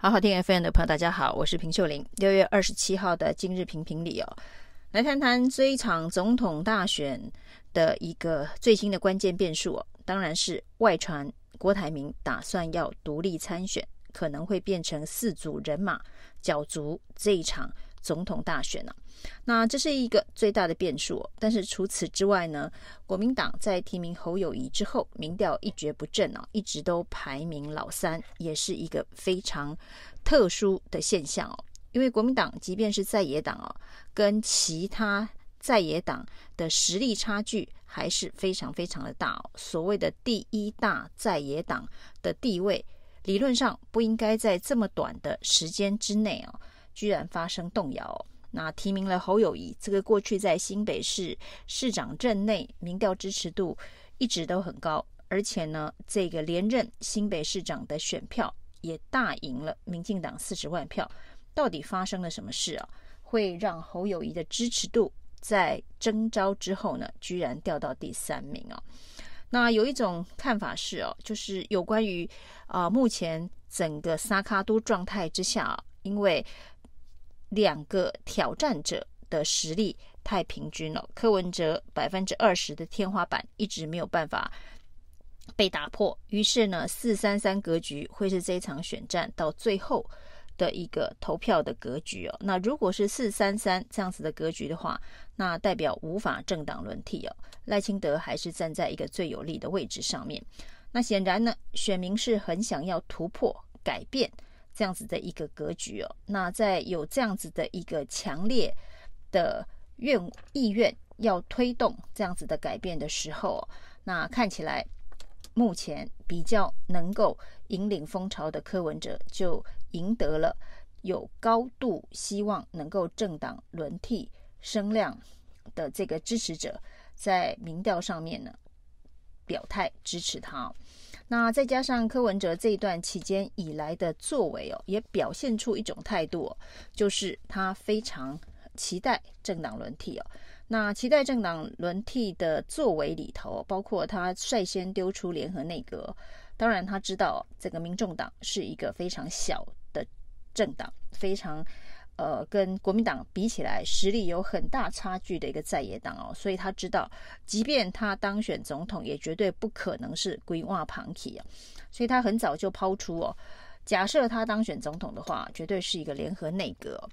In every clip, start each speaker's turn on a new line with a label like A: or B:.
A: 好好听 FM 的朋友，大家好，我是平秀玲。六月二十七号的今日评评理哦，来谈谈这一场总统大选的一个最新的关键变数哦，当然是外传郭台铭打算要独立参选，可能会变成四组人马角逐这一场总统大选呢、啊。那这是一个最大的变数、但是除此之外呢，国民党在提名侯友宜之后，民调一蹶不振啊，一直都排名老三，也是一个非常特殊的现象哦。因为国民党即便是在野党哦，跟其他在野党的实力差距还是非常非常的大哦。所谓的第一大在野党的地位，理论上不应该在这么短的时间之内哦，居然发生动摇。那提名了侯友宜，这个过去在新北市市长任内民调支持度一直都很高，而且呢，这个连任新北市长的选票也大赢了民进党四十万票。到底发生了什么事啊？会让侯友宜的支持度在征召之后呢，居然掉到第三名啊？那有一种看法是哦，就是有关于啊，目前整个萨卡都状态之下，因为两个挑战者的实力太平均了，柯文哲百分之二十的天花板一直没有办法被打破，于是呢，四三三格局会是这一场选战到最后的一个投票的格局哦。那如果是四三三这样子的格局的话，那代表无法政党轮替哦。赖清德还是站在一个最有利的位置上面。那显然呢，选民是很想要突破改变。这样子的一个格局哦，那在有这样子的一个强烈的愿意愿要推动这样子的改变的时候，那看起来目前比较能够引领风潮的柯文哲就赢得了有高度希望能够政党轮替声量的这个支持者，在民调上面呢表态支持他。那再加上柯文哲这一段期间以来的作为哦，也表现出一种态度，就是他非常期待政党轮替哦。那期待政党轮替的作为里头，包括他率先丢出联合内阁。当然，他知道这个民众党是一个非常小的政党，非常。呃，跟国民党比起来，实力有很大差距的一个在野党哦，所以他知道，即便他当选总统，也绝对不可能是规划旁体啊，所以他很早就抛出哦，假设他当选总统的话，绝对是一个联合内阁。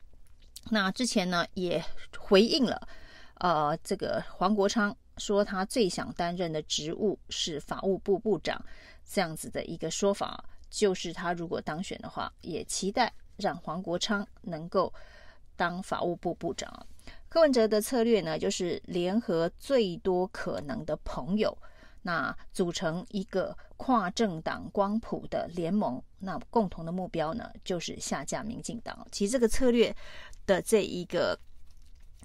A: 那之前呢，也回应了，呃，这个黄国昌说他最想担任的职务是法务部部长，这样子的一个说法，就是他如果当选的话，也期待。让黄国昌能够当法务部部长。柯文哲的策略呢，就是联合最多可能的朋友，那组成一个跨政党光谱的联盟。那共同的目标呢，就是下架民进党。其实这个策略的这一个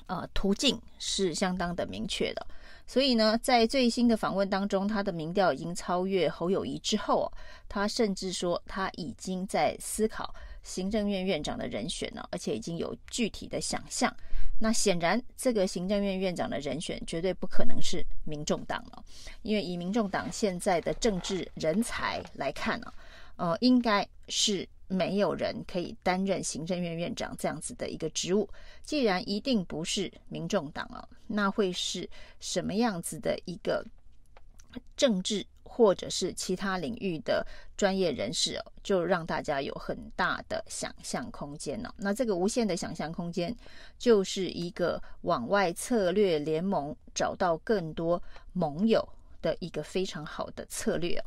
A: 呃途径是相当的明确的。所以呢，在最新的访问当中，他的民调已经超越侯友宜之后，他甚至说他已经在思考。行政院院长的人选呢，而且已经有具体的想象。那显然，这个行政院院长的人选绝对不可能是民众党了，因为以民众党现在的政治人才来看呢，呃，应该是没有人可以担任行政院院长这样子的一个职务。既然一定不是民众党啊，那会是什么样子的一个政治？或者是其他领域的专业人士，就让大家有很大的想象空间了。那这个无限的想象空间，就是一个往外策略联盟，找到更多盟友的一个非常好的策略。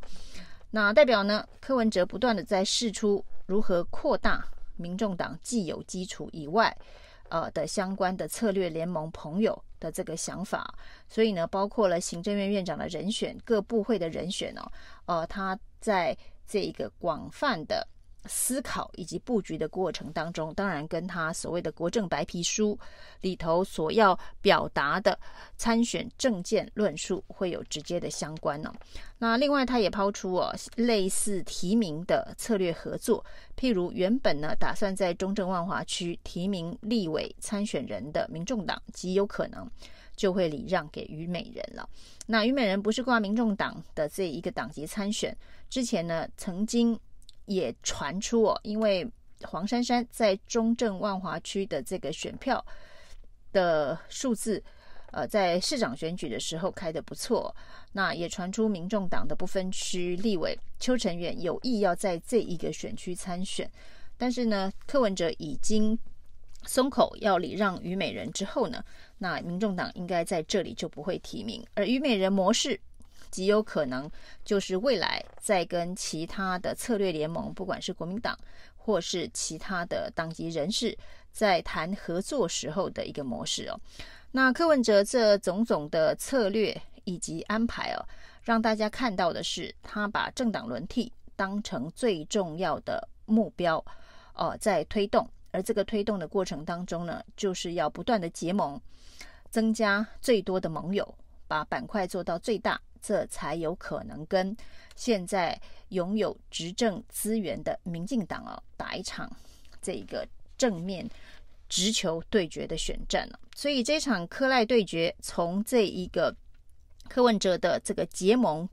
A: 那代表呢，柯文哲不断的在试出如何扩大民众党既有基础以外。呃的相关的策略联盟朋友的这个想法，所以呢，包括了行政院院长的人选、各部会的人选哦，呃，他在这一个广泛的。思考以及布局的过程当中，当然跟他所谓的国政白皮书里头所要表达的参选政见论述会有直接的相关呢。那另外，他也抛出哦类似提名的策略合作，譬如原本呢打算在中正万华区提名立委参选人的民众党，极有可能就会礼让给虞美人了。那虞美人不是挂民众党的这一个党籍参选，之前呢曾经。也传出哦，因为黄珊珊在中正万华区的这个选票的数字，呃，在市长选举的时候开得不错。那也传出民众党的不分区立委邱成远有意要在这一个选区参选，但是呢，柯文哲已经松口要礼让虞美人之后呢，那民众党应该在这里就不会提名，而虞美人模式极有可能就是未来在跟其他的策略联盟，不管是国民党或是其他的党籍人士在谈合作时候的一个模式哦。那柯文哲这种种的策略以及安排哦，让大家看到的是他把政党轮替当成最重要的目标哦，在推动。而这个推动的过程当中呢，就是要不断的结盟，增加最多的盟友，把板块做到最大，这才有可能跟现在拥有执政资源的民进党啊打一场这个正面直球对决的选战了。所以这场柯赖对决，从这一个柯文哲的这个结盟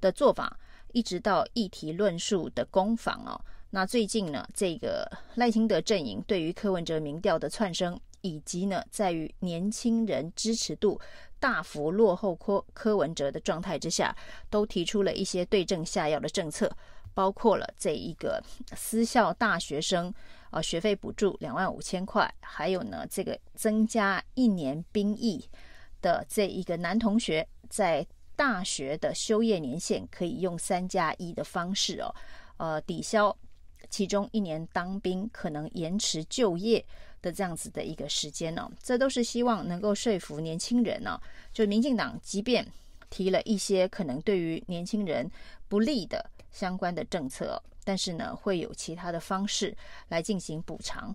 A: 的做法，一直到议题论述的攻防啊。那最近呢，这个赖清德阵营对于柯文哲民调的窜升，以及呢，在于年轻人支持度大幅落后柯柯文哲的状态之下，都提出了一些对症下药的政策，包括了这一个私校大学生啊学费补助两万五千块，还有呢这个增加一年兵役的这一个男同学在大学的修业年限可以用三加一的方式哦，呃抵消。其中一年当兵可能延迟就业的这样子的一个时间、哦，这都是希望能够说服年轻人、哦。就民进党即便提了一些可能对于年轻人不利的相关的政策，但是呢，会有其他的方式来进行补偿。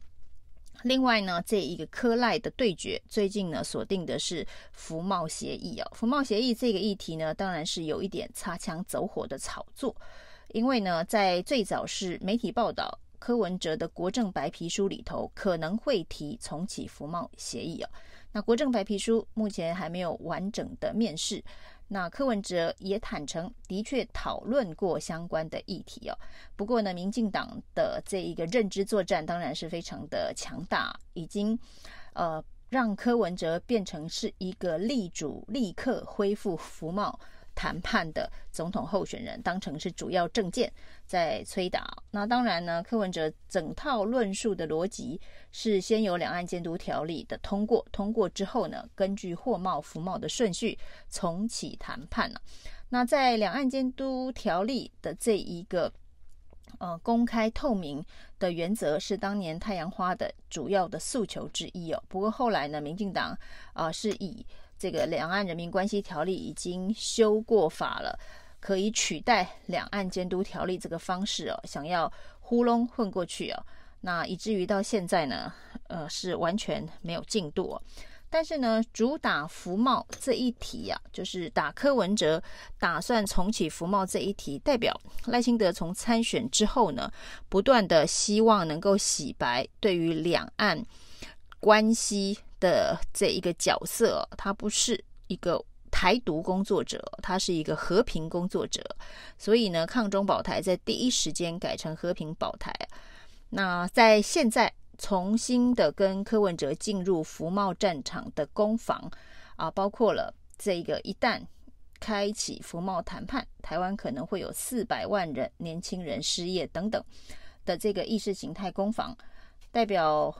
A: 另外呢，这一个柯赖的对决，最近呢锁定的是服贸协议哦。服贸协议这个议题呢，当然是有一点擦枪走火的炒作。因为呢，在最早是媒体报道柯文哲的国政白皮书里头可能会提重启服贸协议哦。那国政白皮书目前还没有完整的面世。那柯文哲也坦诚，的确讨论过相关的议题哦。不过呢，民进党的这一个认知作战当然是非常的强大，已经呃让柯文哲变成是一个力主立刻恢复服贸。谈判的总统候选人当成是主要政见在催打。那当然呢，柯文哲整套论述的逻辑是先有两岸监督条例的通过，通过之后呢，根据货贸、服贸的顺序重启谈判了。那在两岸监督条例的这一个呃公开透明的原则是当年太阳花的主要的诉求之一哦。不过后来呢，民进党啊、是以这个两岸人民关系条例已经修过法了，可以取代两岸监督条例这个方式哦，想要糊弄混过去哦，那以至于到现在呢，呃，是完全没有进度。但是呢，主打服贸这一题啊，就是打柯文哲打算重启服贸这一题，代表赖清德从参选之后呢，不断的希望能够洗白对于两岸关系。的这一个角色，他不是一个台独工作者，他是一个和平工作者。所以呢，抗中保台在第一时间改成和平保台。那在现在重新的跟柯文哲进入服贸战场的攻防啊，包括了这个一旦开启服贸谈判，台湾可能会有四百万人年轻人失业等等的这个意识形态攻防，代表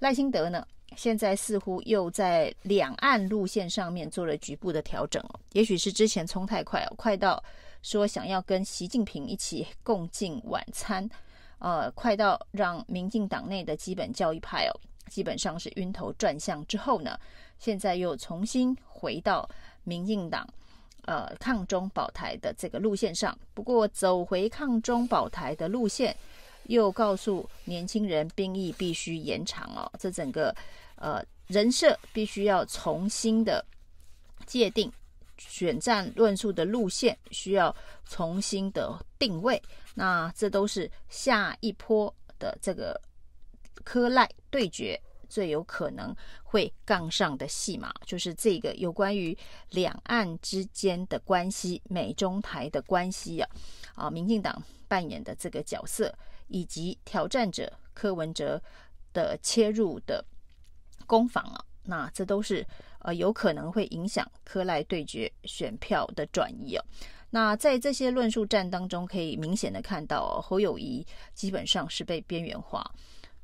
A: 赖清德呢，现在似乎又在两岸路线上面做了局部的调整哦，也许是之前冲太快哦，快到说想要跟习近平一起共进晚餐，呃，快到让民进党内的基本教义派哦，基本上是晕头转向之后呢，现在又重新回到民进党呃抗中保台的这个路线上，不过走回抗中保台的路线。又告诉年轻人兵役必须延长哦，这整个呃人设必须要重新的界定，选战论述的路线需要重新的定位。那这都是下一波的这个柯赖对决最有可能会杠上的戏码，就是这个有关于两岸之间的关系、美中台的关系啊，啊，民进党扮演的这个角色。以及挑战者柯文哲的切入的攻防啊，那这都是呃有可能会影响柯赖对决选票的转移哦。那在这些论述战当中，可以明显的看到哦，侯友宜基本上是被边缘化。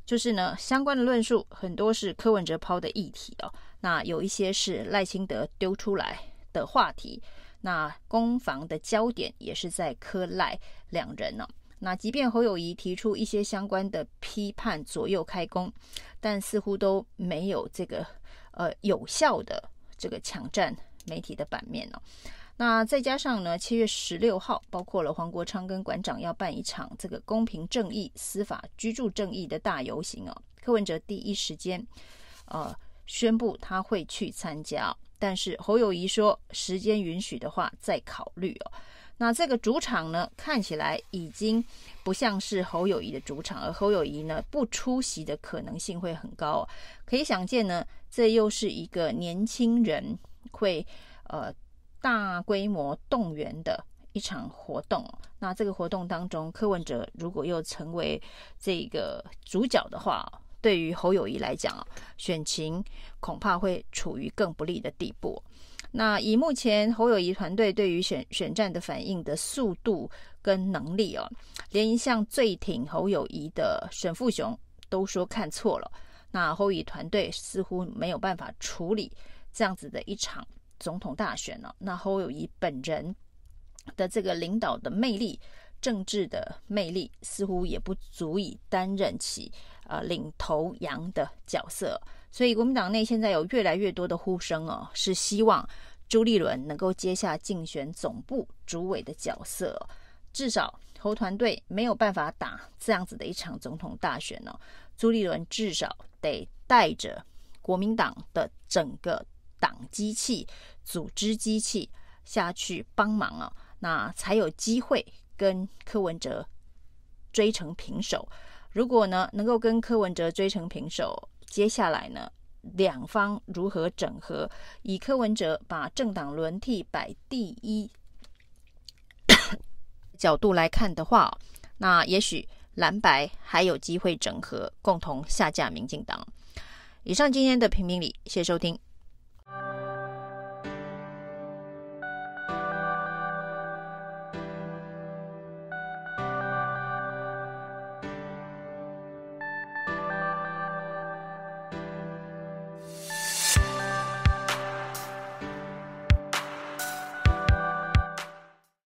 A: 就是呢，相关的论述很多是柯文哲抛的议题哦，那有一些是赖清德丢出来的话题，那攻防的焦点也是在柯赖两人呢、那即便侯友宜提出一些相关的批判，左右开弓，但似乎都没有这个呃有效的这个抢占媒体的版面哦。那再加上呢，七月十六号，包括了黄国昌跟馆长要办一场这个公平正义、司法居住正义的大游行哦。柯文哲第一时间呃宣布他会去参加，但是侯友谊说时间允许的话再考虑哦。那这个主场呢，看起来已经不像是侯友宜的主场，而侯友宜呢不出席的可能性会很高哦。可以想见呢，这又是一个年轻人会呃。大规模动员的一场活动，那这个活动当中，柯文哲如果又成为这个主角的话，对于侯友宜来讲啊，选情恐怕会处于更不利的地步。那以目前侯友谊团队对于选选战的反应的速度跟能力哦，连一向最挺侯友谊的沈富雄都说看错了。那侯友谊团队似乎没有办法处理这样子的一场。总统大选了，那侯友谊本人的这个领导的魅力、政治的魅力，似乎也不足以担任起呃领头羊的角色。所以国民党内现在有越来越多的呼声哦，是希望朱立伦能够接下竞选总部主委的角色。至少侯团队没有办法打这样子的一场总统大选哦，朱立伦至少得带着国民党的整个党机器。组织机器下去帮忙啊，那才有机会跟柯文哲追成平手。如果呢能够跟柯文哲追成平手，接下来呢两方如何整合？以柯文哲把政党轮替摆第一 角度来看的话，那也许蓝白还有机会整合，共同下架民进党。以上今天的评评理，谢谢收听。